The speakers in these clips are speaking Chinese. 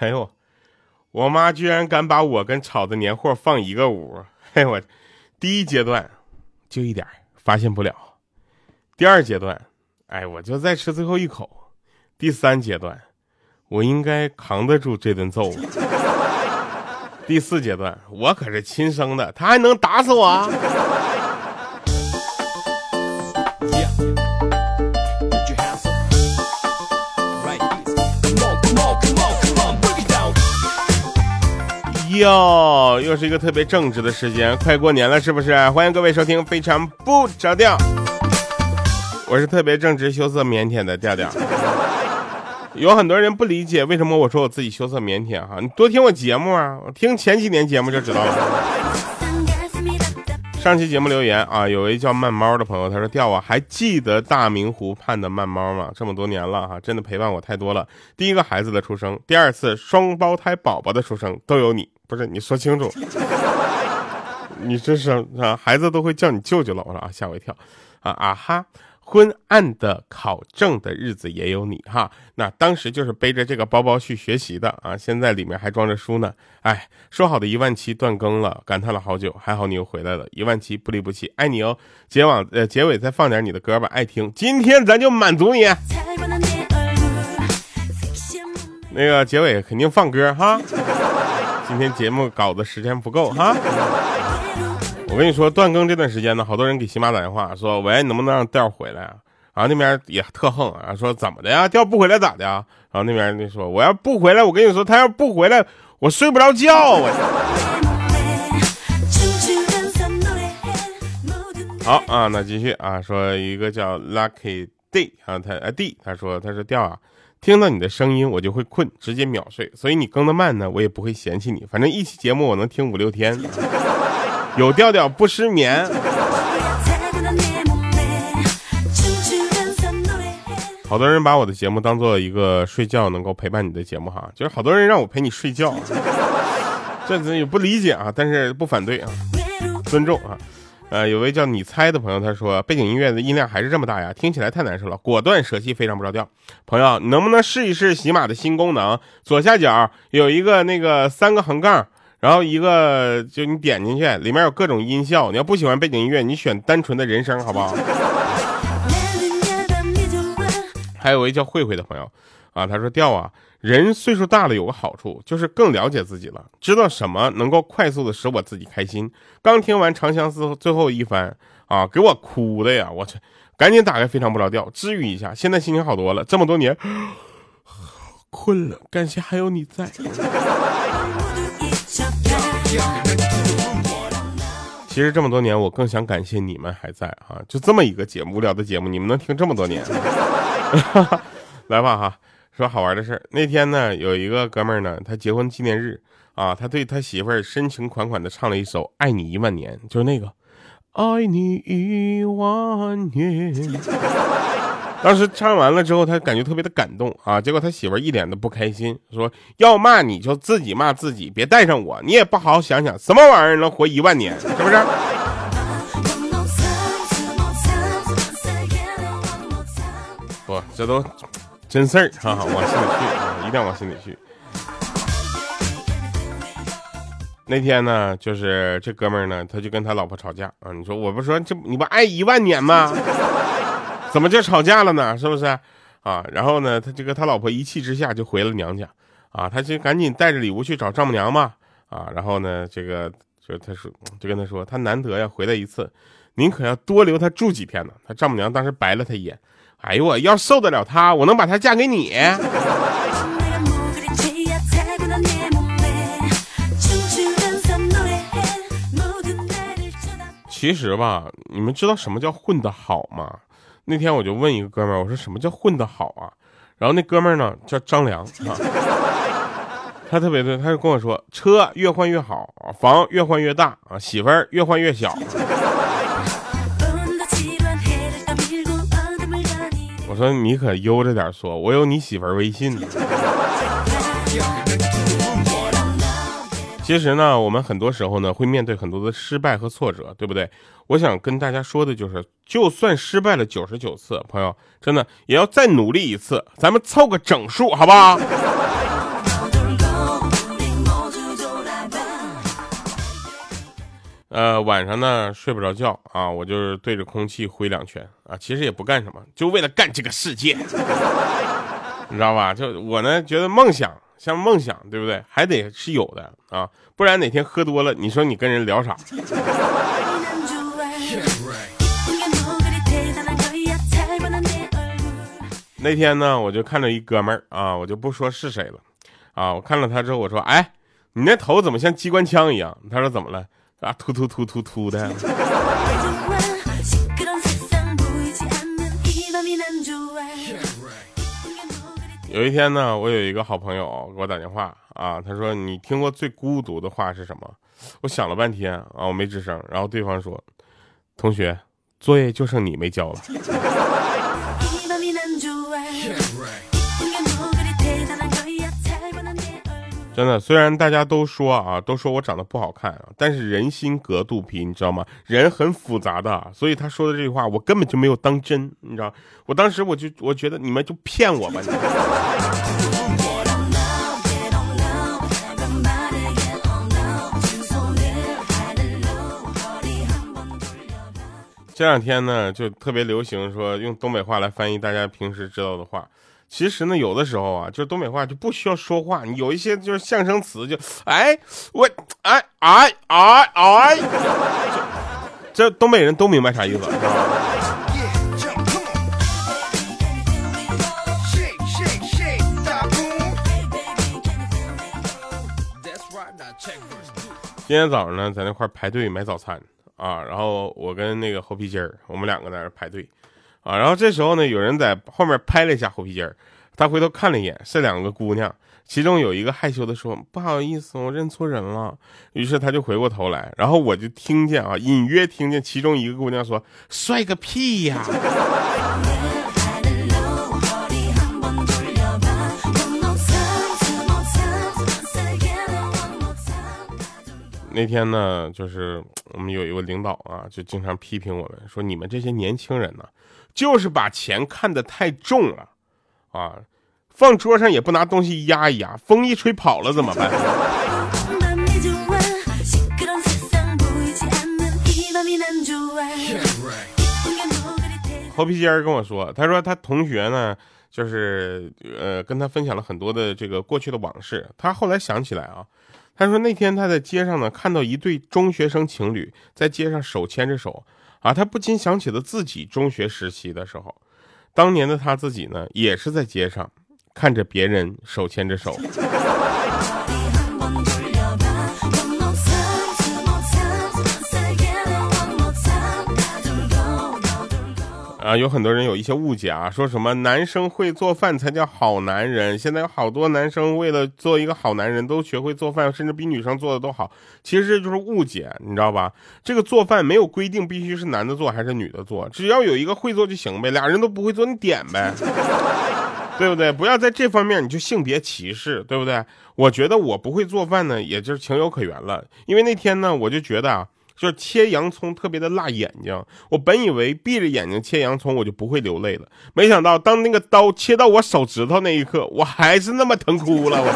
哎呦，我妈居然敢把我跟炒的年货放一个屋，嘿我，第一阶段就一点发现不了，第二阶段，哎我就再吃最后一口，第三阶段，我应该扛得住这顿揍。第四阶段，我可是亲生的，他还能打死我？哟，又是一个特别正直的时间，快过年了，是不是？欢迎各位收听《非常不着调》，我是特别正直、羞涩、腼腆的调调。有很多人不理解为什么我说我自己羞涩腼腆哈，你多听我节目啊，听前几年节目就知道了。上期节目留言啊，有位叫慢猫的朋友，他说：“调啊，还记得大明湖畔的慢猫吗？这么多年了哈，真的陪伴我太多了。第一个孩子的出生，第二次双胞胎宝宝的出生，都有你。不是你说清楚，你这是啊，孩子都会叫你舅舅了，我说啊，吓我一跳啊啊哈。”昏暗的考证的日子也有你哈，那当时就是背着这个包包去学习的啊，现在里面还装着书呢。哎，说好的一万期断更了，感叹了好久，还好你又回来了，一万期不离不弃，爱你哦。结网呃结尾再放点你的歌吧，爱听。今天咱就满足你。那个结尾肯定放歌哈，今天节目搞的时间不够哈。我跟你说，断更这段时间呢，好多人给喜马打电话说：“喂，能不能让调回来啊？”然后那边也特横啊，说：“怎么的呀？调不回来咋的呀？”然后那边那说：“我要不回来，我跟你说，他要不回来，我睡不着觉啊。”好啊，那继续啊，说一个叫 Lucky D 啊，他啊 D，他说他说调啊，听到你的声音我就会困，直接秒睡，所以你更的慢呢，我也不会嫌弃你，反正一期节目我能听五六天。有调调不失眠。好多人把我的节目当做一个睡觉能够陪伴你的节目哈，就是好多人让我陪你睡觉，这也不理解啊，但是不反对啊，尊重啊。呃，有位叫你猜的朋友他说背景音乐的音量还是这么大呀，听起来太难受了，果断舍弃，非常不着调。朋友，你能不能试一试喜马的新功能？左下角有一个那个三个横杠。然后一个就你点进去，里面有各种音效。你要不喜欢背景音乐，你选单纯的人声，好不好？还有位叫慧慧的朋友，啊，他说调啊，人岁数大了有个好处，就是更了解自己了，知道什么能够快速的使我自己开心。刚听完《长相思》最后一番，啊，给我哭的呀，我去，赶紧打开《非常不着调》，治愈一下。现在心情好多了，这么多年困了，感谢还有你在。其实这么多年，我更想感谢你们还在啊！就这么一个节目，无聊的节目，你们能听这么多年。来吧哈，说好玩的事儿。那天呢，有一个哥们儿呢，他结婚纪念日啊，他对他媳妇儿深情款款的唱了一首《爱你一万年》，就是那个《爱你一万年》。当时唱完了之后，他感觉特别的感动啊！结果他媳妇儿一脸的不开心，说：“要骂你就自己骂自己，别带上我。你也不好好想想，什么玩意儿能活一万年？是不是？”不，这都真事儿哈，往心里去啊，一定要往心里去。那天呢，就是这哥们儿呢，他就跟他老婆吵架啊！你说我不说这你不爱一万年吗？怎么就吵架了呢？是不是啊？然后呢，他这个他老婆一气之下就回了娘家，啊，他就赶紧带着礼物去找丈母娘嘛，啊，然后呢，这个就他说就跟他说，他难得呀回来一次，您可要多留他住几天呢。他丈母娘当时白了他一眼，哎呦我要受得了他，我能把他嫁给你？其实吧，你们知道什么叫混得好吗？那天我就问一个哥们儿，我说什么叫混得好啊？然后那哥们儿呢叫张良啊，他特别对，他就跟我说，车越换越好，房越换越大啊，媳妇儿越换越小。说你可悠着点说，我有你媳妇儿微信呢。其实呢，我们很多时候呢会面对很多的失败和挫折，对不对？我想跟大家说的就是，就算失败了九十九次，朋友真的也要再努力一次，咱们凑个整数，好不好？呃，晚上呢睡不着觉啊，我就是对着空气挥两拳啊，其实也不干什么，就为了干这个世界，你知道吧？就我呢觉得梦想像梦想，对不对？还得是有的啊，不然哪天喝多了，你说你跟人聊啥？那天呢，我就看着一哥们儿啊，我就不说是谁了，啊，我看了他之后，我说，哎，你那头怎么像机关枪一样？他说怎么了？啊，突突突突突的。有一天呢，我有一个好朋友给我打电话啊，他说你听过最孤独的话是什么？我想了半天啊，我没吱声。然后对方说，同学，作业就剩你没交了。真的，虽然大家都说啊，都说我长得不好看啊，但是人心隔肚皮，你知道吗？人很复杂的，所以他说的这句话，我根本就没有当真，你知道？我当时我就我觉得你们就骗我吧。这两天呢，就特别流行说用东北话来翻译大家平时知道的话。其实呢，有的时候啊，就东北话就不需要说话，你有一些就是象声词，就哎我哎哎哎哎，这东北人都明白啥意思，是吧？今天早上呢，在那块排队买早餐啊，然后我跟那个猴皮筋儿，我们两个在那排队。啊，然后这时候呢，有人在后面拍了一下猴皮筋儿，他回头看了一眼，是两个姑娘，其中有一个害羞的说：“不好意思，我认错人了。”于是他就回过头来，然后我就听见啊，隐约听见其中一个姑娘说：“帅个屁呀！”那天呢，就是我们有一个领导啊，就经常批评我们说：“你们这些年轻人呢。”就是把钱看得太重了，啊，放桌上也不拿东西压一压，风一吹跑了怎么办？猴皮尖儿跟我说，他说他同学呢，就是呃跟他分享了很多的这个过去的往事。他后来想起来啊，他说那天他在街上呢看到一对中学生情侣在街上手牵着手。啊，他不禁想起了自己中学时期的时候，当年的他自己呢，也是在街上看着别人手牵着手。啊，有很多人有一些误解啊，说什么男生会做饭才叫好男人。现在有好多男生为了做一个好男人，都学会做饭，甚至比女生做的都好。其实这就是误解，你知道吧？这个做饭没有规定必须是男的做还是女的做，只要有一个会做就行呗。俩人都不会做，你点呗，对不对？不要在这方面你就性别歧视，对不对？我觉得我不会做饭呢，也就是情有可原了。因为那天呢，我就觉得啊。就是切洋葱特别的辣眼睛，我本以为闭着眼睛切洋葱我就不会流泪了，没想到当那个刀切到我手指头那一刻，我还是那么疼哭了。我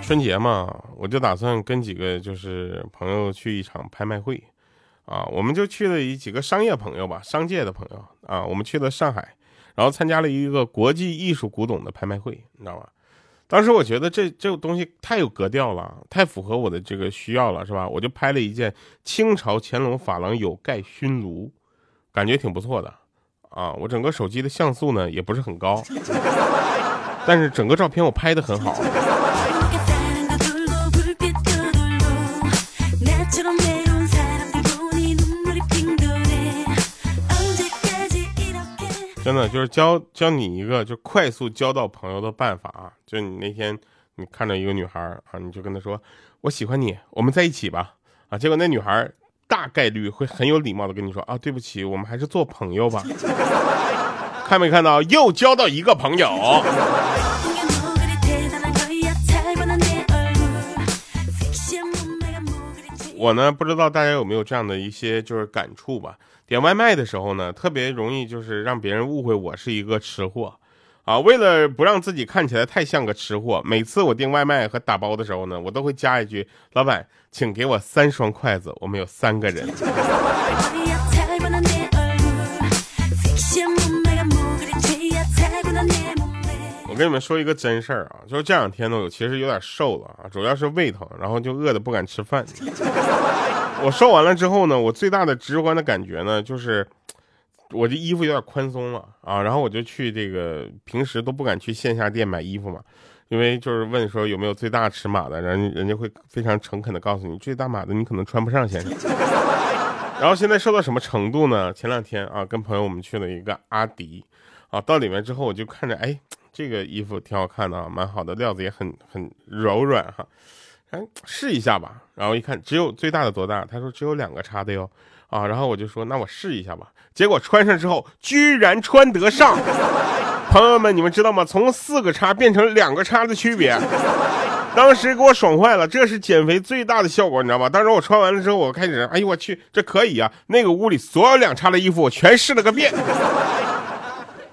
春节嘛，我就打算跟几个就是朋友去一场拍卖会，啊，我们就去了一几个商业朋友吧，商界的朋友啊，我们去了上海。然后参加了一个国际艺术古董的拍卖会，你知道吧？当时我觉得这这个东西太有格调了，太符合我的这个需要了，是吧？我就拍了一件清朝乾隆珐琅有盖熏炉，感觉挺不错的啊。我整个手机的像素呢也不是很高，但是整个照片我拍的很好。真的就是教教你一个就快速交到朋友的办法啊！就你那天你看到一个女孩啊，你就跟她说我喜欢你，我们在一起吧啊！结果那女孩大概率会很有礼貌的跟你说啊，对不起，我们还是做朋友吧。看没看到又交到一个朋友？我呢不知道大家有没有这样的一些就是感触吧。点外卖的时候呢，特别容易就是让别人误会我是一个吃货，啊，为了不让自己看起来太像个吃货，每次我订外卖和打包的时候呢，我都会加一句：“老板，请给我三双筷子，我们有三个人。”我跟你们说一个真事儿啊，就是这两天呢，我其实有点瘦了啊，主要是胃疼，然后就饿得不敢吃饭。我瘦完了之后呢，我最大的直观的感觉呢，就是我这衣服有点宽松了啊，然后我就去这个平时都不敢去线下店买衣服嘛，因为就是问说有没有最大尺码的，人人家会非常诚恳的告诉你，最大码的你可能穿不上，先生。然后现在瘦到什么程度呢？前两天啊，跟朋友我们去了一个阿迪，啊，到里面之后我就看着，哎，这个衣服挺好看的啊，蛮好的，料子也很很柔软哈，哎，试一下吧。然后一看，只有最大的多大？他说只有两个叉的哟，啊，然后我就说那我试一下吧。结果穿上之后，居然穿得上。朋友们，你们知道吗？从四个叉变成两个叉的区别。当时给我爽坏了，这是减肥最大的效果，你知道吗？当时我穿完了之后，我开始，哎呦我去，这可以啊！那个屋里所有两叉的衣服我全试了个遍，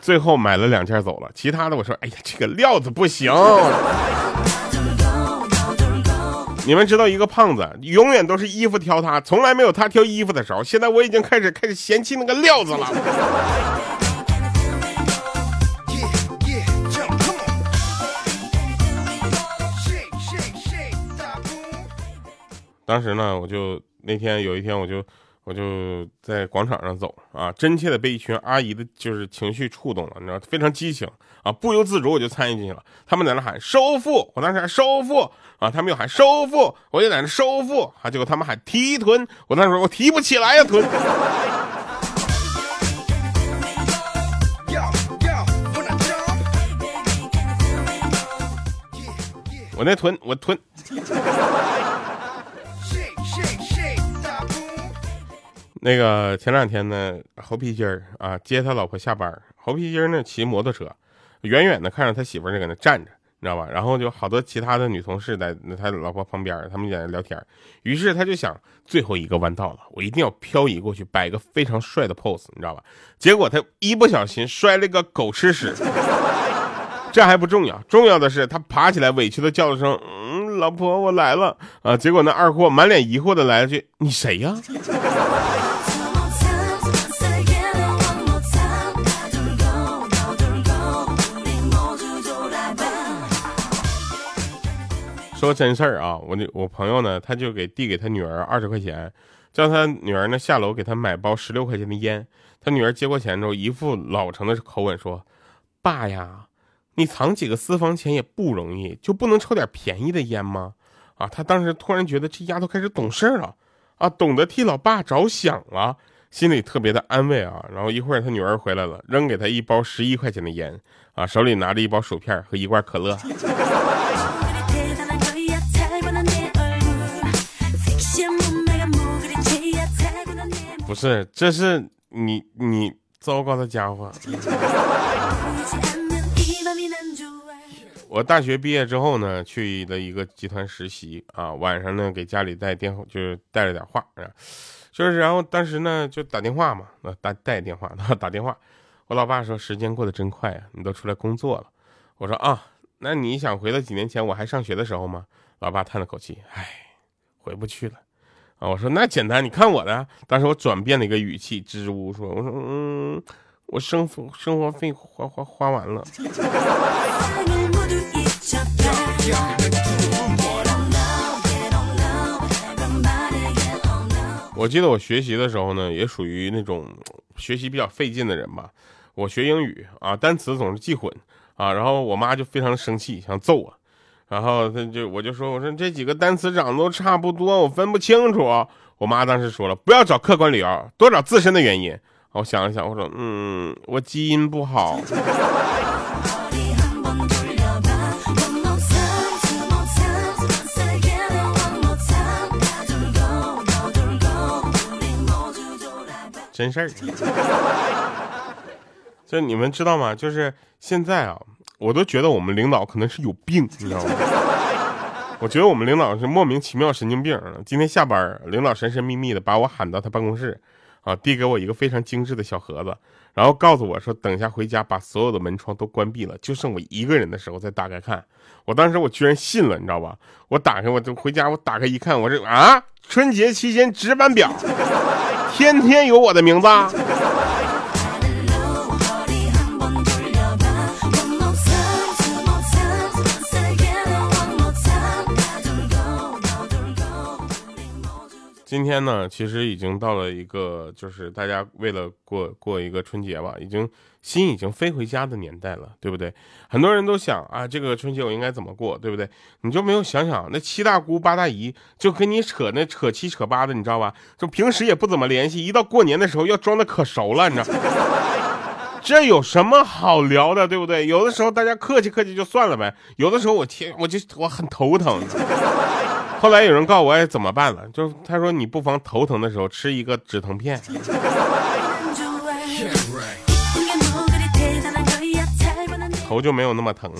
最后买了两件走了，其他的我说，哎呀，这个料子不行。你们知道一个胖子永远都是衣服挑他，从来没有他挑衣服的时候。现在我已经开始开始嫌弃那个料子了。当时呢，我就那天有一天，我就我就在广场上走啊，真切的被一群阿姨的就是情绪触动了，你知道，非常激情啊，不由自主我就参与进去了。他们在那喊收腹，我当时喊收腹啊，他们又喊收腹，我就在那收腹啊，结果他们喊提臀，我当时说我提不起来呀 臀，我那臀我臀。那个前两天呢，猴皮筋儿啊接他老婆下班，猴皮筋儿呢骑摩托车，远远的看着他媳妇儿在搁那站着，你知道吧？然后就好多其他的女同事在他老婆旁边，他们在那聊天。于是他就想，最后一个弯道了，我一定要漂移过去，摆个非常帅的 pose，你知道吧？结果他一不小心摔了个狗吃屎。这还不重要，重要的是他爬起来委屈的叫了声：“嗯，老婆，我来了啊！”结果那二货满脸疑惑的来了句：“你谁呀？”说真事儿啊，我那我朋友呢，他就给递给他女儿二十块钱，叫他女儿呢下楼给他买包十六块钱的烟。他女儿接过钱之后，一副老成的口吻说：“爸呀，你藏几个私房钱也不容易，就不能抽点便宜的烟吗？”啊，他当时突然觉得这丫头开始懂事了，啊，懂得替老爸着想了，心里特别的安慰啊。然后一会儿他女儿回来了，扔给他一包十一块钱的烟，啊，手里拿着一包薯片和一罐可乐。不是，这是你你糟糕的家伙。我大学毕业之后呢，去了一个集团实习啊，晚上呢给家里带电话，就是带了点话，就是然后当时呢就打电话嘛，那打带电话，打电话。我老爸说时间过得真快啊，你都出来工作了。我说啊，那你想回到几年前我还上学的时候吗？老爸叹了口气，唉，回不去了。啊，我说那简单，你看我的。当时我转变了一个语气，支支吾吾说：“我说，嗯，我生活生活费花花花完了。”我记得我学习的时候呢，也属于那种学习比较费劲的人吧。我学英语啊，单词总是记混啊，然后我妈就非常生气，想揍我。然后他就我就说我说这几个单词长得都差不多，我分不清楚。我妈当时说了，不要找客观理由，多找自身的原因。我想了想，我说嗯，我基因不好。真事儿。就你们知道吗？就是现在啊。我都觉得我们领导可能是有病，你知道吗？我觉得我们领导是莫名其妙神经病。今天下班，领导神神秘秘的把我喊到他办公室，啊，递给我一个非常精致的小盒子，然后告诉我说，等一下回家把所有的门窗都关闭了，就剩我一个人的时候再打开看。我当时我居然信了，你知道吧？我打开我就回家，我打开一看，我这啊，春节期间值班表，天天有我的名字。今天呢，其实已经到了一个，就是大家为了过过一个春节吧，已经心已经飞回家的年代了，对不对？很多人都想啊，这个春节我应该怎么过，对不对？你就没有想想那七大姑八大姨就跟你扯那扯七扯八的，你知道吧？就平时也不怎么联系，一到过年的时候要装的可熟了，你知道？这有什么好聊的，对不对？有的时候大家客气客气就算了呗，有的时候我天，我就我很头疼。后来有人告我，哎，怎么办了？就他说你不妨头疼的时候吃一个止疼片，头就没有那么疼。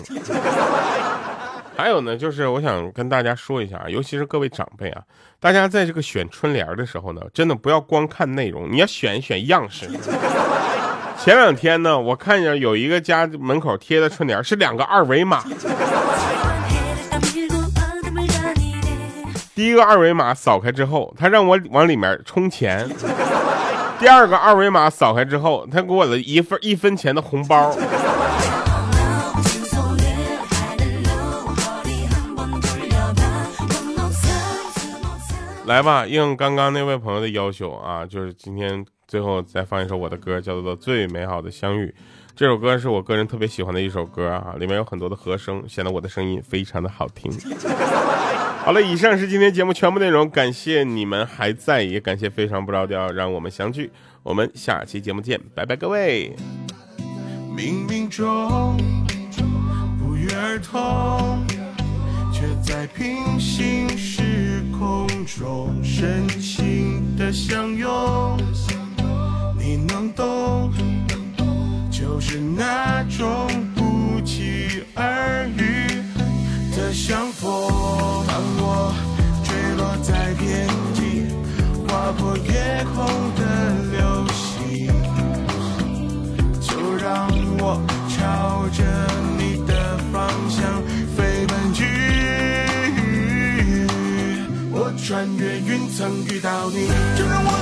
还有呢，就是我想跟大家说一下啊，尤其是各位长辈啊，大家在这个选春联的时候呢，真的不要光看内容，你要选一选样式。前两天呢，我看见有一个家门口贴的春联是两个二维码。第一个二维码扫开之后，他让我往里面充钱；第二个二维码扫开之后，他给我了一份一分钱的红包。来吧，应刚刚那位朋友的要求啊，就是今天最后再放一首我的歌，叫做《最美好的相遇》。这首歌是我个人特别喜欢的一首歌啊，里面有很多的和声，显得我的声音非常的好听。好了，以上是今天节目全部内容，感谢你们还在，也感谢非常不着调让我们相聚，我们下期节目见，拜拜各位。冥冥中不约而同，却在平行时空中深情的相拥，你能懂，就是那种不期而遇的相穿越云层遇到你，就让我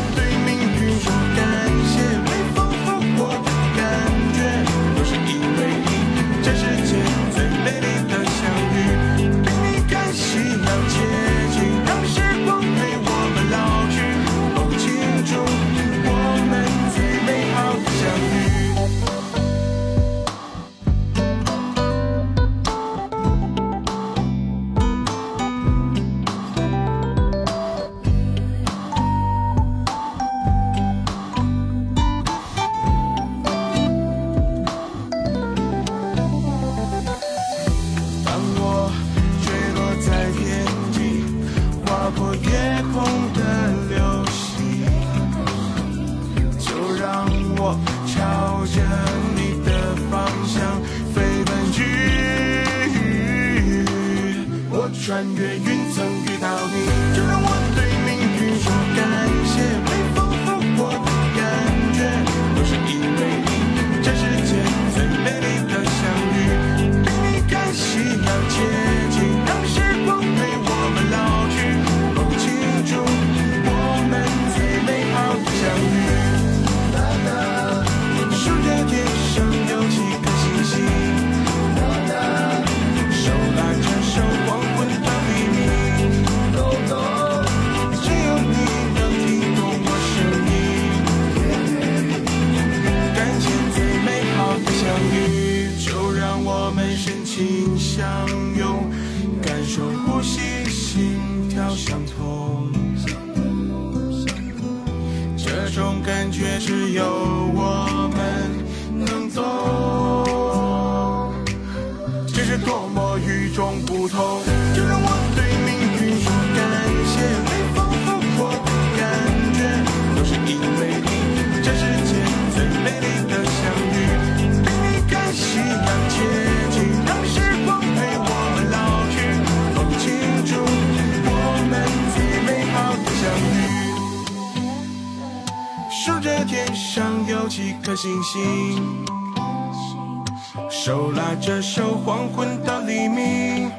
手拉着手，黄昏到黎明，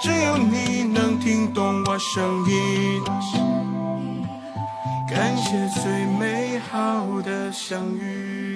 只有你能听懂我声音。感谢最美好的相遇。